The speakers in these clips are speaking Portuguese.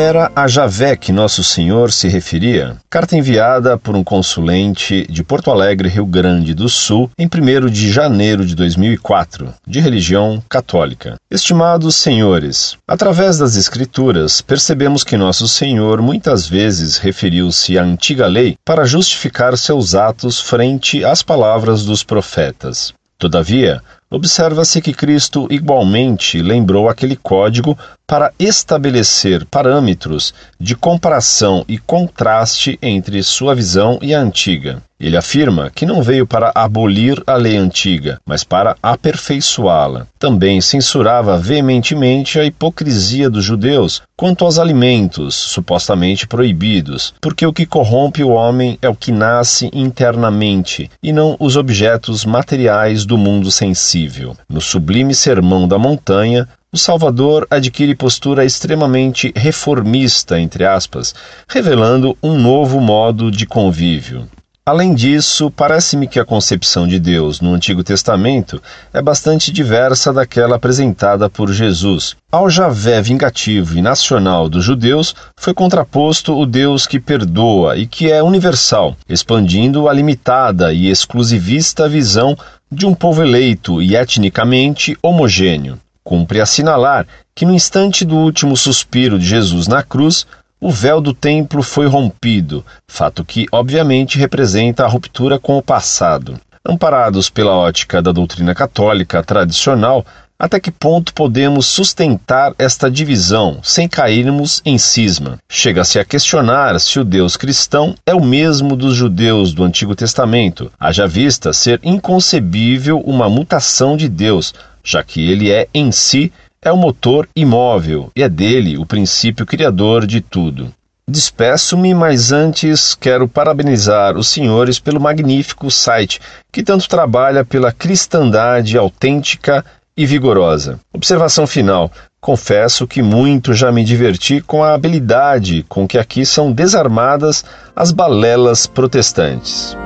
Era a Javé que Nosso Senhor se referia? Carta enviada por um consulente de Porto Alegre, Rio Grande do Sul, em 1 de janeiro de 2004, de religião católica. Estimados senhores, através das Escrituras, percebemos que Nosso Senhor muitas vezes referiu-se à antiga lei para justificar seus atos frente às palavras dos profetas. Todavia, observa-se que Cristo igualmente lembrou aquele código para estabelecer parâmetros de comparação e contraste entre sua visão e a antiga. Ele afirma que não veio para abolir a lei antiga, mas para aperfeiçoá-la. Também censurava veementemente a hipocrisia dos judeus quanto aos alimentos supostamente proibidos, porque o que corrompe o homem é o que nasce internamente e não os objetos materiais do mundo sensível. No sublime Sermão da Montanha, o Salvador adquire postura extremamente reformista, entre aspas, revelando um novo modo de convívio. Além disso, parece-me que a concepção de Deus no Antigo Testamento é bastante diversa daquela apresentada por Jesus. Ao Javé vingativo e nacional dos judeus foi contraposto o Deus que perdoa e que é universal, expandindo a limitada e exclusivista visão de um povo eleito e etnicamente homogêneo. Cumpre assinalar que no instante do último suspiro de Jesus na cruz, o véu do templo foi rompido, fato que obviamente representa a ruptura com o passado. Amparados pela ótica da doutrina católica tradicional, até que ponto podemos sustentar esta divisão sem cairmos em cisma? Chega-se a questionar se o Deus cristão é o mesmo dos judeus do Antigo Testamento, haja vista ser inconcebível uma mutação de Deus, já que ele é em si é o motor imóvel e é dele o princípio criador de tudo. Despeço-me, mas antes quero parabenizar os senhores pelo magnífico site que tanto trabalha pela cristandade autêntica e vigorosa. Observação final: confesso que muito já me diverti com a habilidade com que aqui são desarmadas as balelas protestantes.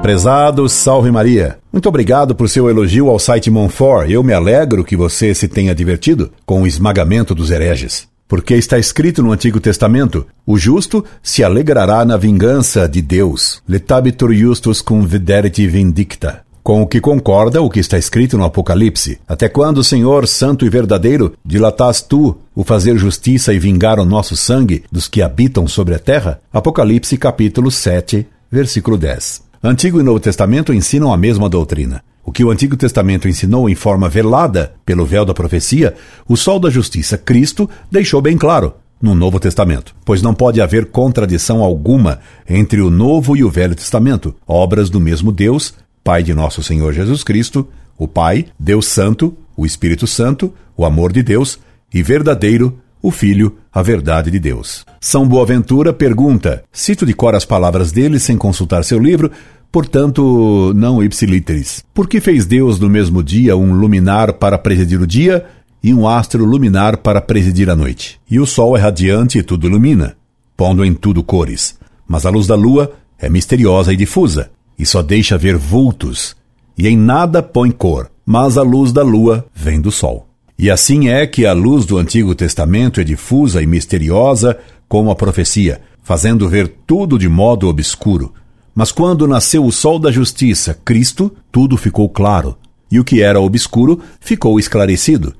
Prezado, salve Maria. Muito obrigado por seu elogio ao site Monfort. Eu me alegro que você se tenha divertido com o esmagamento dos hereges. Porque está escrito no Antigo Testamento: o justo se alegrará na vingança de Deus. Letabitur justus cum videriti vindicta. Com o que concorda o que está escrito no Apocalipse. Até quando, Senhor, santo e verdadeiro, dilatas tu o fazer justiça e vingar o nosso sangue dos que habitam sobre a terra? Apocalipse capítulo 7, versículo 10. Antigo e Novo Testamento ensinam a mesma doutrina. O que o Antigo Testamento ensinou em forma velada pelo véu da profecia, o sol da justiça, Cristo, deixou bem claro no Novo Testamento, pois não pode haver contradição alguma entre o Novo e o Velho Testamento, obras do mesmo Deus, Pai de nosso Senhor Jesus Cristo, o Pai, Deus Santo, o Espírito Santo, o amor de Deus e verdadeiro o Filho, a verdade de Deus. São Boaventura pergunta: cito de cor as palavras dele sem consultar seu livro, portanto, não ipsiliteris. Por que fez Deus no mesmo dia um luminar para presidir o dia e um astro luminar para presidir a noite? E o sol é radiante e tudo ilumina, pondo em tudo cores. Mas a luz da lua é misteriosa e difusa, e só deixa ver vultos, e em nada põe cor, mas a luz da lua vem do sol. E assim é que a luz do Antigo Testamento é difusa e misteriosa como a profecia, fazendo ver tudo de modo obscuro. Mas quando nasceu o sol da justiça, Cristo, tudo ficou claro, e o que era obscuro ficou esclarecido,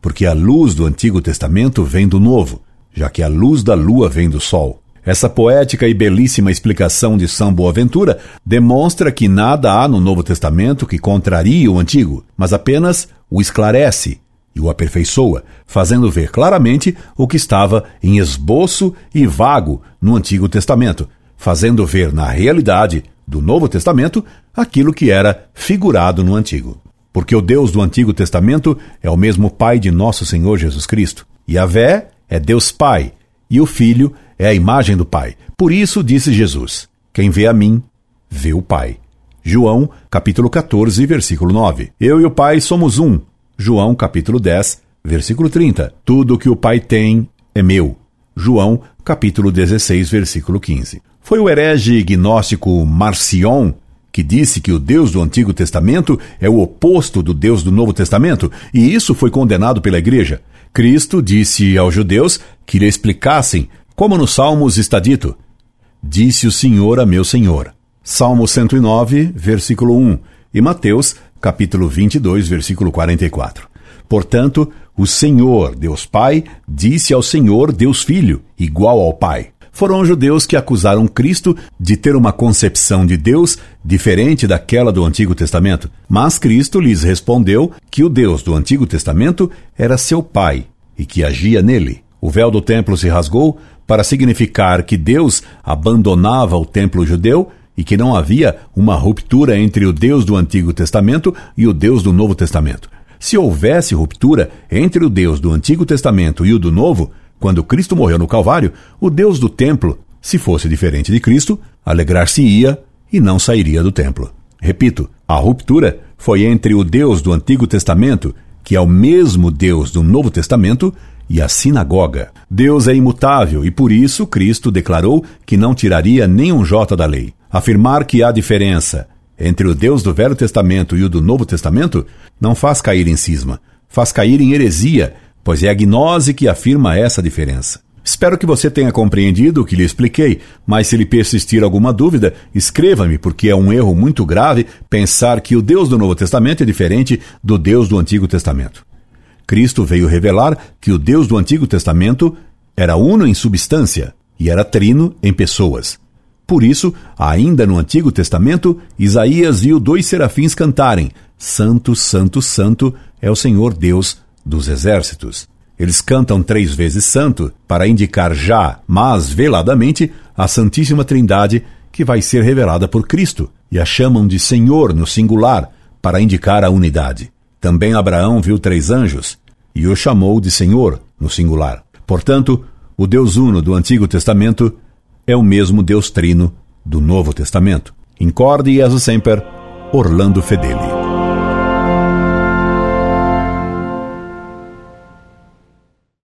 porque a luz do Antigo Testamento vem do Novo, já que a luz da lua vem do sol. Essa poética e belíssima explicação de São Boaventura demonstra que nada há no Novo Testamento que contrarie o Antigo, mas apenas o esclarece e o aperfeiçoa, fazendo ver claramente o que estava em esboço e vago no Antigo Testamento, fazendo ver na realidade do Novo Testamento aquilo que era figurado no Antigo. Porque o Deus do Antigo Testamento é o mesmo Pai de nosso Senhor Jesus Cristo. E a Vé é Deus Pai, e o Filho é a imagem do Pai. Por isso disse Jesus: Quem vê a mim, vê o Pai. João, capítulo 14, versículo 9. Eu e o Pai somos um, João capítulo 10, versículo 30. Tudo que o Pai tem é meu. João capítulo 16, versículo 15. Foi o herege gnóstico Marcion que disse que o Deus do Antigo Testamento é o oposto do Deus do Novo Testamento, e isso foi condenado pela Igreja. Cristo disse aos judeus que lhe explicassem como nos Salmos está dito: Disse o Senhor a meu Senhor. Salmo 109, versículo 1, e Mateus, capítulo 22, versículo 44. Portanto, o Senhor, Deus Pai, disse ao Senhor, Deus Filho, igual ao Pai foram os judeus que acusaram Cristo de ter uma concepção de Deus diferente daquela do Antigo Testamento. Mas Cristo lhes respondeu que o Deus do Antigo Testamento era seu Pai e que agia nele. O véu do templo se rasgou para significar que Deus abandonava o templo judeu e que não havia uma ruptura entre o Deus do Antigo Testamento e o Deus do Novo Testamento. Se houvesse ruptura entre o Deus do Antigo Testamento e o do Novo, quando Cristo morreu no Calvário, o Deus do templo, se fosse diferente de Cristo, alegrar-se-ia e não sairia do templo. Repito, a ruptura foi entre o Deus do Antigo Testamento, que é o mesmo Deus do Novo Testamento, e a sinagoga. Deus é imutável e por isso Cristo declarou que não tiraria nenhum jota da lei. Afirmar que há diferença entre o Deus do Velho Testamento e o do Novo Testamento não faz cair em cisma, faz cair em heresia pois é a gnose que afirma essa diferença. Espero que você tenha compreendido o que lhe expliquei, mas se lhe persistir alguma dúvida, escreva-me, porque é um erro muito grave pensar que o Deus do Novo Testamento é diferente do Deus do Antigo Testamento. Cristo veio revelar que o Deus do Antigo Testamento era uno em substância e era trino em pessoas. Por isso, ainda no Antigo Testamento, Isaías viu dois serafins cantarem: Santo, Santo, Santo é o Senhor Deus dos exércitos. Eles cantam três vezes santo para indicar já, mas veladamente, a Santíssima Trindade que vai ser revelada por Cristo, e a chamam de Senhor no singular para indicar a unidade. Também Abraão viu três anjos e o chamou de Senhor no singular. Portanto, o Deus Uno do Antigo Testamento é o mesmo Deus Trino do Novo Testamento. Incorde e sempre, Orlando Fedeli.